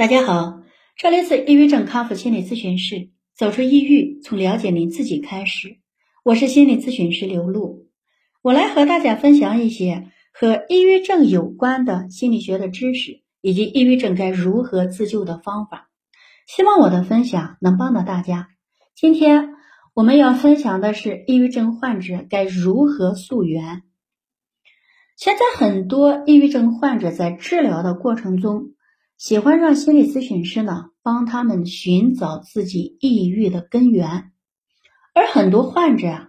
大家好，这里是抑郁症康复心理咨询室。走出抑郁，从了解您自己开始。我是心理咨询师刘露，我来和大家分享一些和抑郁症有关的心理学的知识，以及抑郁症该如何自救的方法。希望我的分享能帮到大家。今天我们要分享的是抑郁症患者该如何溯源。现在很多抑郁症患者在治疗的过程中。喜欢让心理咨询师呢帮他们寻找自己抑郁的根源，而很多患者啊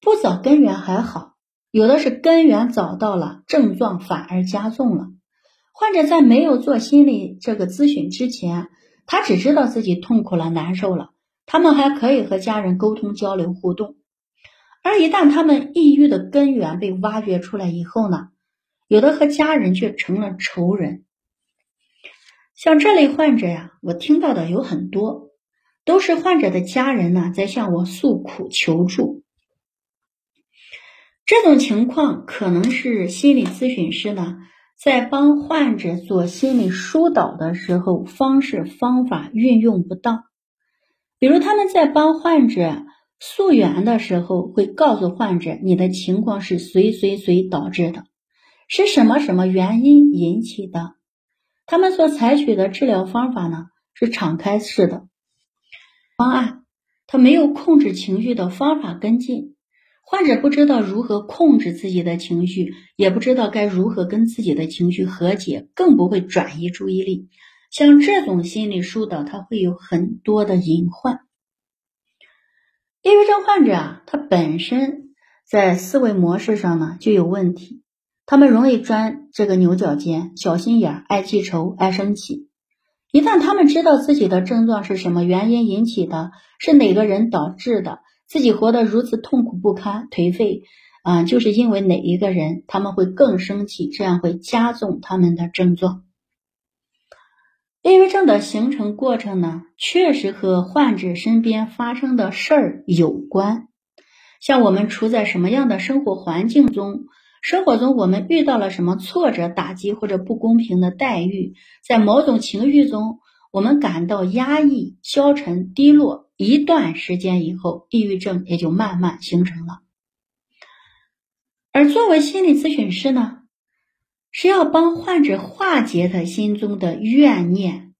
不找根源还好，有的是根源找到了，症状反而加重了。患者在没有做心理这个咨询之前，他只知道自己痛苦了、难受了，他们还可以和家人沟通、交流、互动。而一旦他们抑郁的根源被挖掘出来以后呢，有的和家人却成了仇人。像这类患者呀，我听到的有很多，都是患者的家人呢在向我诉苦求助。这种情况可能是心理咨询师呢在帮患者做心理疏导的时候方式方法运用不当。比如他们在帮患者溯源的时候，会告诉患者你的情况是谁谁谁导致的，是什么什么原因引起的。他们所采取的治疗方法呢，是敞开式的方案，他没有控制情绪的方法跟进，患者不知道如何控制自己的情绪，也不知道该如何跟自己的情绪和解，更不会转移注意力。像这种心理疏导，它会有很多的隐患。抑郁症患者啊，他本身在思维模式上呢就有问题。他们容易钻这个牛角尖，小心眼，爱记仇，爱生气。一旦他们知道自己的症状是什么原因引起的，是哪个人导致的，自己活得如此痛苦不堪、颓废，啊，就是因为哪一个人，他们会更生气，这样会加重他们的症状。抑郁症的形成过程呢，确实和患者身边发生的事儿有关，像我们处在什么样的生活环境中。生活中，我们遇到了什么挫折、打击或者不公平的待遇，在某种情绪中，我们感到压抑、消沉、低落，一段时间以后，抑郁症也就慢慢形成了。而作为心理咨询师呢，是要帮患者化解他心中的怨念，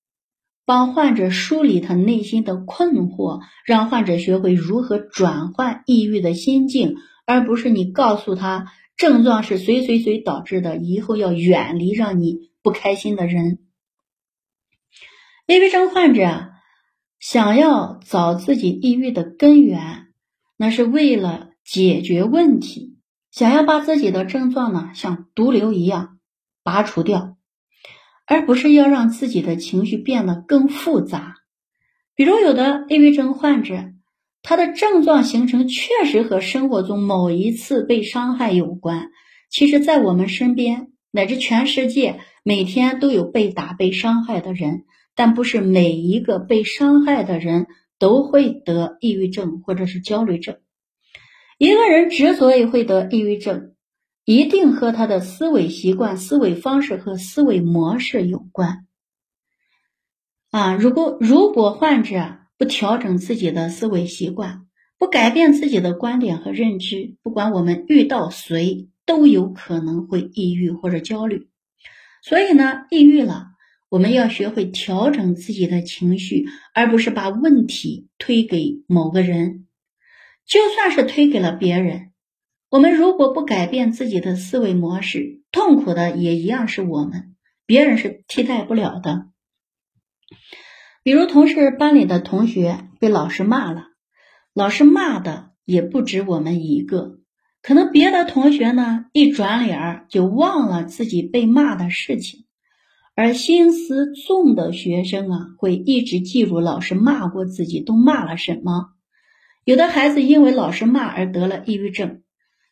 帮患者梳理他内心的困惑，让患者学会如何转换抑郁的心境，而不是你告诉他。症状是谁谁谁导致的？以后要远离让你不开心的人。抑郁症患者想要找自己抑郁的根源，那是为了解决问题，想要把自己的症状呢像毒瘤一样拔除掉，而不是要让自己的情绪变得更复杂。比如有的抑郁症患者。他的症状形成确实和生活中某一次被伤害有关。其实，在我们身边乃至全世界，每天都有被打、被伤害的人，但不是每一个被伤害的人都会得抑郁症或者是焦虑症。一个人之所以会得抑郁症，一定和他的思维习惯、思维方式和思维模式有关。啊，如果如果患者。不调整自己的思维习惯，不改变自己的观点和认知，不管我们遇到谁，都有可能会抑郁或者焦虑。所以呢，抑郁了，我们要学会调整自己的情绪，而不是把问题推给某个人。就算是推给了别人，我们如果不改变自己的思维模式，痛苦的也一样是我们，别人是替代不了的。比如，同事班里的同学被老师骂了，老师骂的也不止我们一个。可能别的同学呢，一转脸就忘了自己被骂的事情，而心思重的学生啊，会一直记住老师骂过自己都骂了什么。有的孩子因为老师骂而得了抑郁症。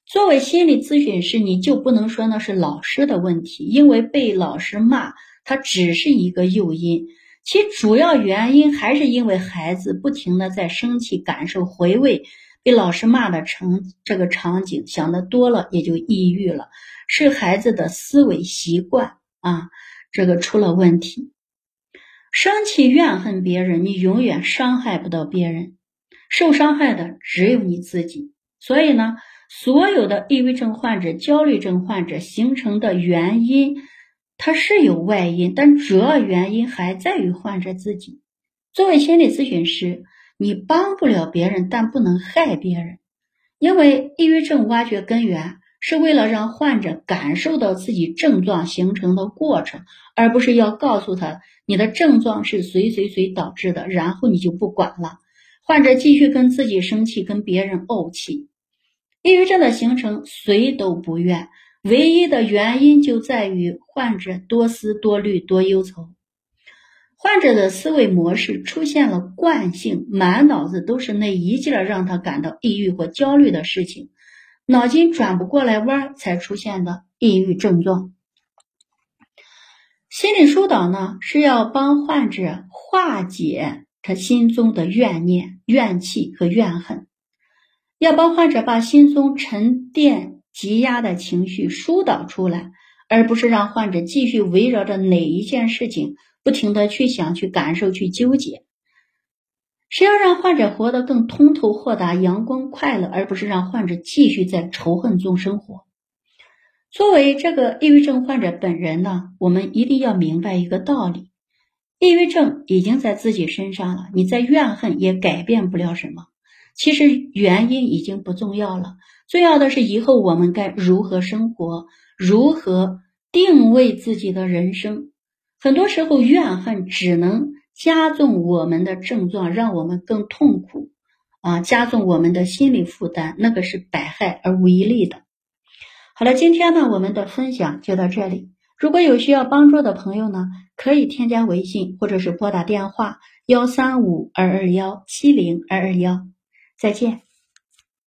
作为心理咨询师，你就不能说那是老师的问题，因为被老师骂，它只是一个诱因。其主要原因还是因为孩子不停的在生气，感受回味被老师骂的成这个场景，想的多了也就抑郁了，是孩子的思维习惯啊，这个出了问题。生气怨恨别人，你永远伤害不到别人，受伤害的只有你自己。所以呢，所有的抑郁症患者、焦虑症患者形成的原因，它是有外因，但主要原因还在于患者自己。作为心理咨询师，你帮不了别人，但不能害别人，因为抑郁症挖掘根源。是为了让患者感受到自己症状形成的过程，而不是要告诉他你的症状是谁谁谁导致的，然后你就不管了。患者继续跟自己生气，跟别人怄气。抑郁症的形成谁都不愿，唯一的原因就在于患者多思多虑多忧愁。患者的思维模式出现了惯性，满脑子都是那一件让他感到抑郁或焦虑的事情。脑筋转不过来弯儿才出现的抑郁症状。心理疏导呢，是要帮患者化解他心中的怨念、怨气和怨恨，要帮患者把心中沉淀积压的情绪疏导出来，而不是让患者继续围绕着哪一件事情不停的去想、去感受、去纠结。是要让患者活得更通透、豁达、阳光、快乐，而不是让患者继续在仇恨中生活。作为这个抑郁症患者本人呢，我们一定要明白一个道理：抑郁症已经在自己身上了，你在怨恨也改变不了什么。其实原因已经不重要了，重要的是以后我们该如何生活，如何定位自己的人生。很多时候，怨恨只能。加重我们的症状，让我们更痛苦，啊，加重我们的心理负担，那个是百害而无一利的。好了，今天呢，我们的分享就到这里。如果有需要帮助的朋友呢，可以添加微信或者是拨打电话幺三五二二幺七零二二幺。再见。